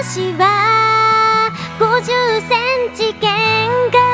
私は50センチ喧嘩